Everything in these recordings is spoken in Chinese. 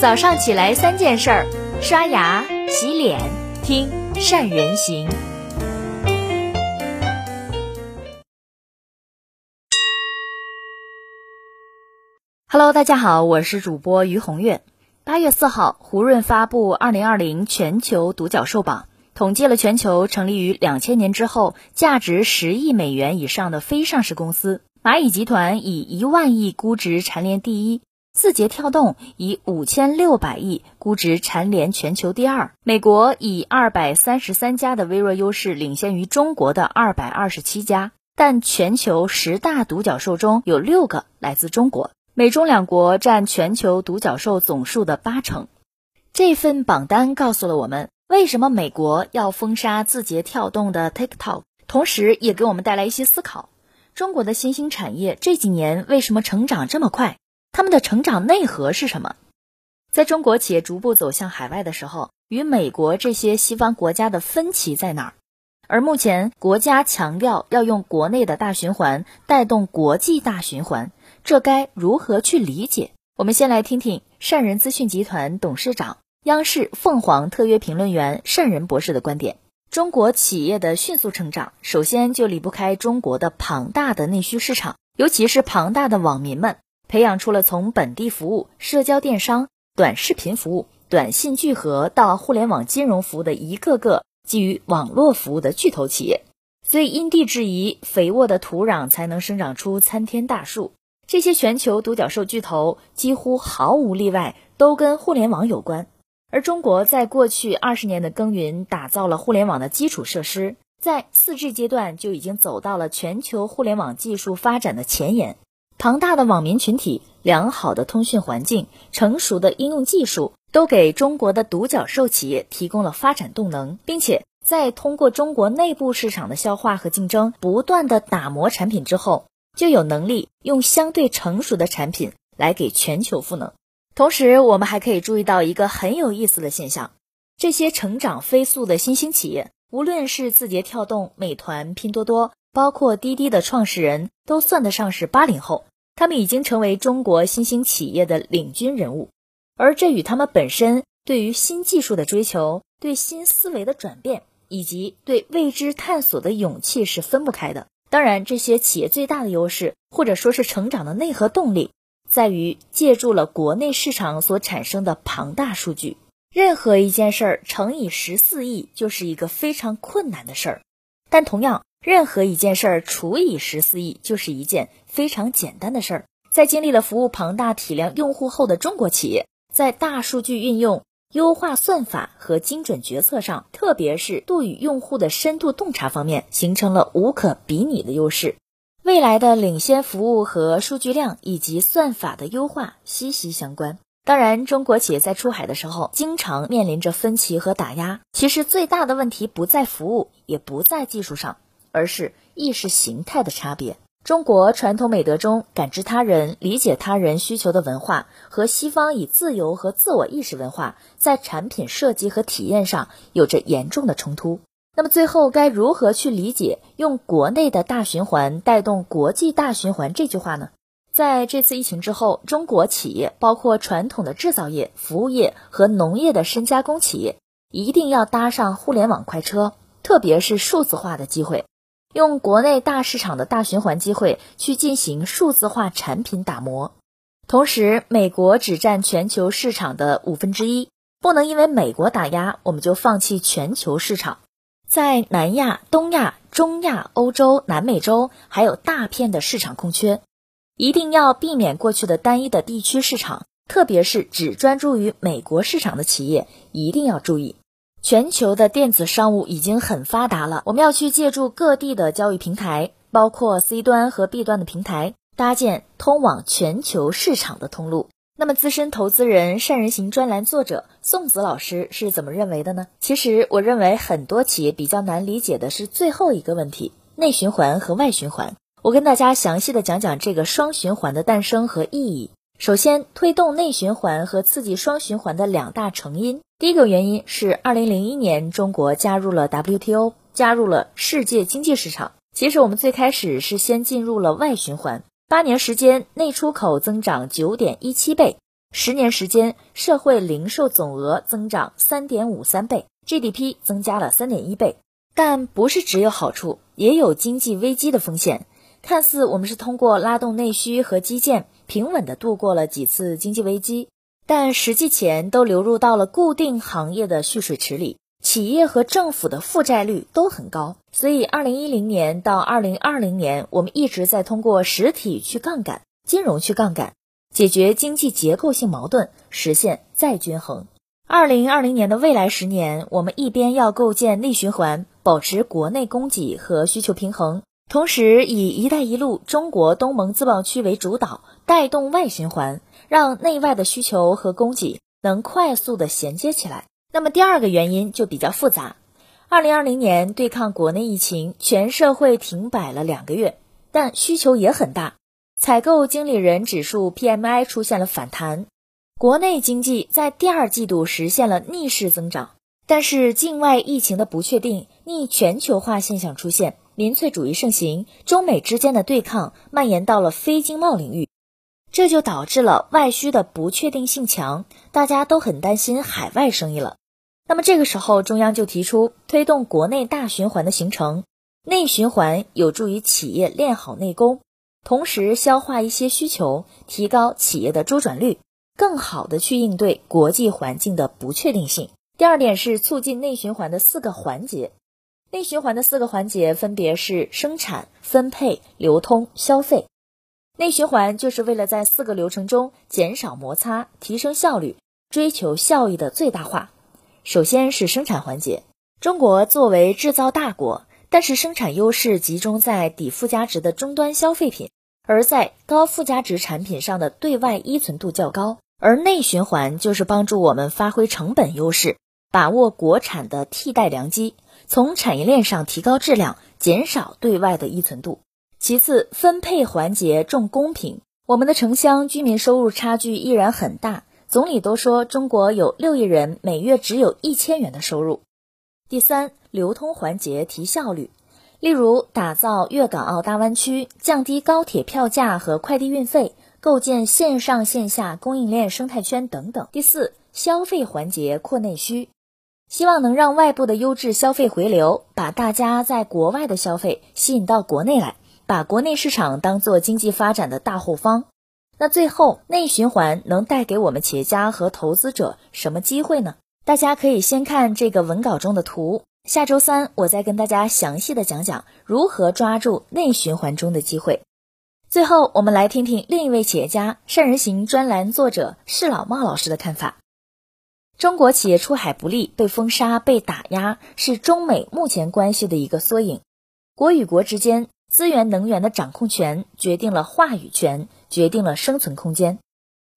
早上起来三件事儿：刷牙、洗脸、听善人行。Hello，大家好，我是主播于红月。八月四号，胡润发布二零二零全球独角兽榜，统计了全球成立于两千年之后价值十亿美元以上的非上市公司。蚂蚁集团以一万亿估值蝉联第一。字节跳动以五千六百亿估值蝉联全球第二，美国以二百三十三家的微弱优势领先于中国的二百二十七家，但全球十大独角兽中有六个来自中国，美中两国占全球独角兽总数的八成。这份榜单告诉了我们为什么美国要封杀字节跳动的 TikTok，同时也给我们带来一些思考：中国的新兴产业这几年为什么成长这么快？他们的成长内核是什么？在中国企业逐步走向海外的时候，与美国这些西方国家的分歧在哪儿？而目前国家强调要用国内的大循环带动国际大循环，这该如何去理解？我们先来听听善人资讯集团董事长、央视凤凰特约评论员善人博士的观点。中国企业的迅速成长，首先就离不开中国的庞大的内需市场，尤其是庞大的网民们。培养出了从本地服务、社交电商、短视频服务、短信聚合到互联网金融服务的一个个基于网络服务的巨头企业。所以因地制宜，肥沃的土壤才能生长出参天大树。这些全球独角兽巨头几乎毫无例外都跟互联网有关。而中国在过去二十年的耕耘，打造了互联网的基础设施，在四 G 阶段就已经走到了全球互联网技术发展的前沿。庞大的网民群体、良好的通讯环境、成熟的应用技术，都给中国的独角兽企业提供了发展动能，并且在通过中国内部市场的消化和竞争，不断的打磨产品之后，就有能力用相对成熟的产品来给全球赋能。同时，我们还可以注意到一个很有意思的现象：这些成长飞速的新兴企业，无论是字节跳动、美团、拼多多，包括滴滴的创始人，都算得上是八零后。他们已经成为中国新兴企业的领军人物，而这与他们本身对于新技术的追求、对新思维的转变以及对未知探索的勇气是分不开的。当然，这些企业最大的优势，或者说是成长的内核动力，在于借助了国内市场所产生的庞大数据。任何一件事儿乘以十四亿，就是一个非常困难的事儿，但同样。任何一件事儿除以十四亿，就是一件非常简单的事儿。在经历了服务庞大体量用户后的中国企业，在大数据运用、优化算法和精准决策上，特别是度与用户的深度洞察方面，形成了无可比拟的优势。未来的领先服务和数据量以及算法的优化息息相关。当然，中国企业在出海的时候，经常面临着分歧和打压。其实最大的问题不在服务，也不在技术上。而是意识形态的差别。中国传统美德中感知他人、理解他人需求的文化，和西方以自由和自我意识文化，在产品设计和体验上有着严重的冲突。那么最后该如何去理解“用国内的大循环带动国际大循环”这句话呢？在这次疫情之后，中国企业，包括传统的制造业、服务业和农业的深加工企业，一定要搭上互联网快车，特别是数字化的机会。用国内大市场的大循环机会去进行数字化产品打磨，同时美国只占全球市场的五分之一，不能因为美国打压我们就放弃全球市场。在南亚、东亚、中亚、欧洲、南美洲还有大片的市场空缺，一定要避免过去的单一的地区市场，特别是只专注于美国市场的企业一定要注意。全球的电子商务已经很发达了，我们要去借助各地的交易平台，包括 C 端和 B 端的平台，搭建通往全球市场的通路。那么，资深投资人善人行专栏作者宋子老师是怎么认为的呢？其实，我认为很多企业比较难理解的是最后一个问题：内循环和外循环。我跟大家详细的讲讲这个双循环的诞生和意义。首先，推动内循环和刺激双循环的两大成因。第一个原因是，二零零一年中国加入了 WTO，加入了世界经济市场。其实我们最开始是先进入了外循环，八年时间内出口增长九点一七倍，十年时间，社会零售总额增长三点五三倍，GDP 增加了三点一倍。但不是只有好处，也有经济危机的风险。看似我们是通过拉动内需和基建，平稳地度过了几次经济危机，但实际钱都流入到了固定行业的蓄水池里，企业和政府的负债率都很高。所以，二零一零年到二零二零年，我们一直在通过实体去杠杆，金融去杠杆。解决经济结构性矛盾，实现再均衡。二零二零年的未来十年，我们一边要构建内循环，保持国内供给和需求平衡，同时以“一带一路”中国东盟自贸区为主导，带动外循环，让内外的需求和供给能快速的衔接起来。那么第二个原因就比较复杂。二零二零年对抗国内疫情，全社会停摆了两个月，但需求也很大。采购经理人指数 PMI 出现了反弹，国内经济在第二季度实现了逆势增长。但是境外疫情的不确定、逆全球化现象出现，民粹主义盛行，中美之间的对抗蔓延到了非经贸领域，这就导致了外需的不确定性强，大家都很担心海外生意了。那么这个时候，中央就提出推动国内大循环的形成，内循环有助于企业练好内功。同时消化一些需求，提高企业的周转率，更好的去应对国际环境的不确定性。第二点是促进内循环的四个环节，内循环的四个环节分别是生产、分配、流通、消费。内循环就是为了在四个流程中减少摩擦，提升效率，追求效益的最大化。首先是生产环节，中国作为制造大国。但是生产优势集中在低附加值的终端消费品，而在高附加值产品上的对外依存度较高。而内循环就是帮助我们发挥成本优势，把握国产的替代良机，从产业链上提高质量，减少对外的依存度。其次，分配环节重公平。我们的城乡居民收入差距依然很大，总理都说中国有六亿人每月只有一千元的收入。第三，流通环节提效率，例如打造粤港澳大湾区，降低高铁票价和快递运费，构建线上线下供应链生态圈等等。第四，消费环节扩内需，希望能让外部的优质消费回流，把大家在国外的消费吸引到国内来，把国内市场当做经济发展的大后方。那最后，内循环能带给我们企业家和投资者什么机会呢？大家可以先看这个文稿中的图，下周三我再跟大家详细的讲讲如何抓住内循环中的机会。最后，我们来听听另一位企业家、善人行专栏作者释老茂老师的看法。中国企业出海不利、被封杀、被打压，是中美目前关系的一个缩影。国与国之间资源能源的掌控权，决定了话语权，决定了生存空间。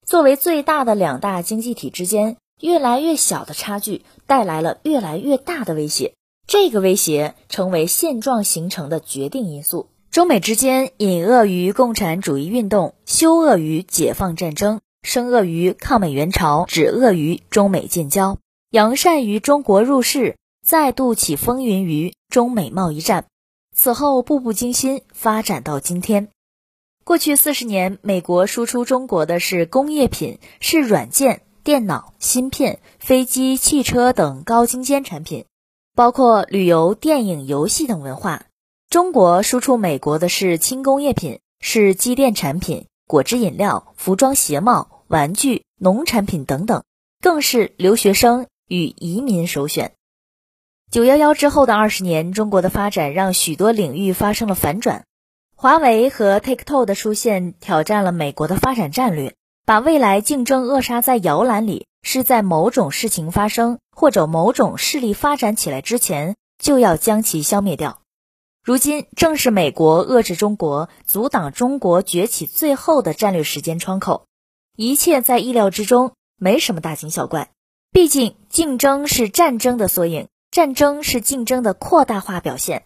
作为最大的两大经济体之间。越来越小的差距带来了越来越大的威胁，这个威胁成为现状形成的决定因素。中美之间隐恶于共产主义运动，休恶于解放战争，生恶于抗美援朝，止恶于中美建交，扬善于中国入世，再度起风云于中美贸易战。此后步步惊心，发展到今天。过去四十年，美国输出中国的是工业品，是软件。电脑、芯片、飞机、汽车等高精尖产品，包括旅游、电影、游戏等文化。中国输出美国的是轻工业品，是机电产品、果汁饮料、服装鞋帽、玩具、农产品等等，更是留学生与移民首选。九幺幺之后的二十年，中国的发展让许多领域发生了反转。华为和 TikTok 的出现，挑战了美国的发展战略。把未来竞争扼杀在摇篮里，是在某种事情发生或者某种势力发展起来之前，就要将其消灭掉。如今正是美国遏制中国、阻挡中国崛起最后的战略时间窗口，一切在意料之中，没什么大惊小怪。毕竟竞争是战争的缩影，战争是竞争的扩大化表现。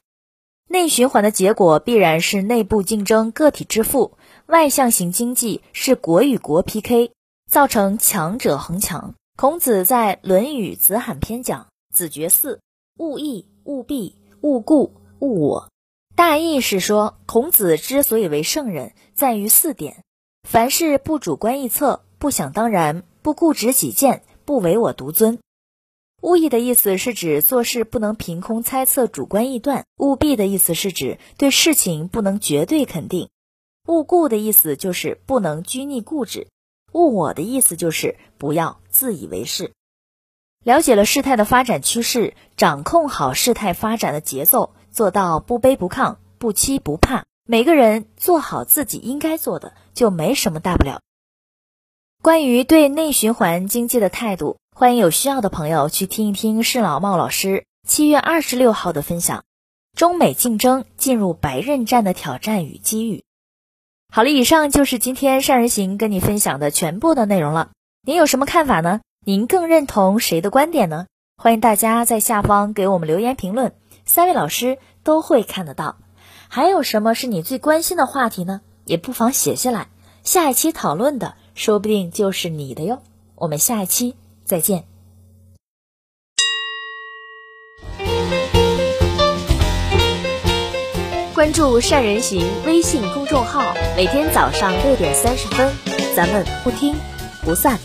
内循环的结果必然是内部竞争，个体致富。外向型经济是国与国 PK，造成强者恒强。孔子在《论语·子罕篇》讲：“子绝四，勿义，勿弊，勿故，勿我。”大意是说，孔子之所以为圣人，在于四点：凡事不主观臆测，不想当然，不固执己见，不唯我独尊。务意的意思是指做事不能凭空猜测、主观臆断；务必的意思是指对事情不能绝对肯定；务固的意思就是不能拘泥固执；务我的意思就是不要自以为是。了解了事态的发展趋势，掌控好事态发展的节奏，做到不卑不亢、不欺不怕。每个人做好自己应该做的，就没什么大不了。关于对内循环经济的态度，欢迎有需要的朋友去听一听施老茂老师七月二十六号的分享：中美竞争进入白刃战的挑战与机遇。好了，以上就是今天善人行跟你分享的全部的内容了。您有什么看法呢？您更认同谁的观点呢？欢迎大家在下方给我们留言评论，三位老师都会看得到。还有什么是你最关心的话题呢？也不妨写下来，下一期讨论的说不定就是你的哟。我们下一期再见。关注善人行微信公众号，每天早上六点三十分，咱们不听不散。